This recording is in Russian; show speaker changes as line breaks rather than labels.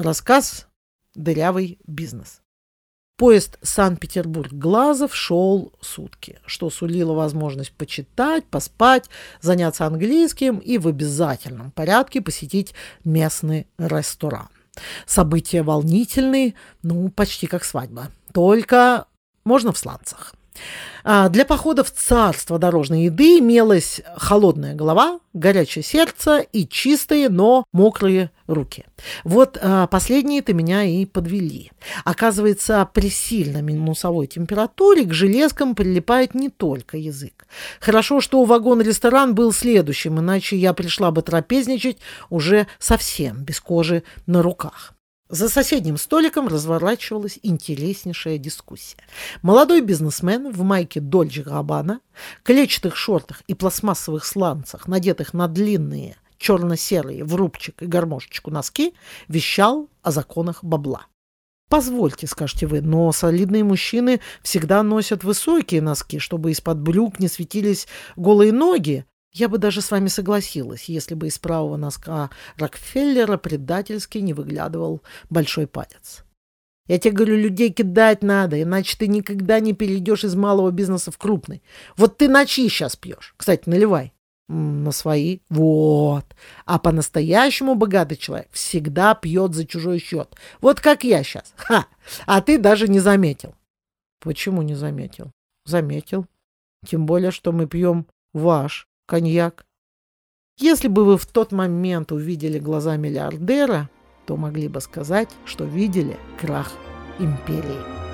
Рассказ «Дырявый бизнес». Поезд Санкт-Петербург-Глазов шел сутки, что сулило возможность почитать, поспать, заняться английским и в обязательном порядке посетить местный ресторан. События волнительные, ну, почти как свадьба. Только можно в сланцах. А, для похода в царство дорожной еды имелась холодная голова, горячее сердце и чистые, но мокрые руки. Вот а, последние-то меня и подвели. Оказывается, при сильно минусовой температуре к железкам прилипает не только язык. Хорошо, что вагон-ресторан был следующим, иначе я пришла бы трапезничать уже совсем без кожи на руках. За соседним столиком разворачивалась интереснейшая дискуссия. Молодой бизнесмен в майке Дольче Габбана, клетчатых шортах и пластмассовых сланцах, надетых на длинные черно-серые в рубчик и гармошечку носки, вещал о законах бабла. Позвольте, скажете вы, но солидные мужчины всегда носят высокие носки, чтобы из-под брюк не светились голые ноги, я бы даже с вами согласилась, если бы из правого носка Рокфеллера предательски не выглядывал большой палец. Я тебе говорю, людей кидать надо, иначе ты никогда не перейдешь из малого бизнеса в крупный. Вот ты на чьи сейчас пьешь? Кстати, наливай. На свои. Вот. А по-настоящему богатый человек всегда пьет за чужой счет. Вот как я сейчас. Ха! А ты даже не заметил. Почему не заметил? Заметил. Тем более, что мы пьем ваш коньяк. Если бы вы в тот момент увидели глаза миллиардера, то могли бы сказать, что видели крах империи.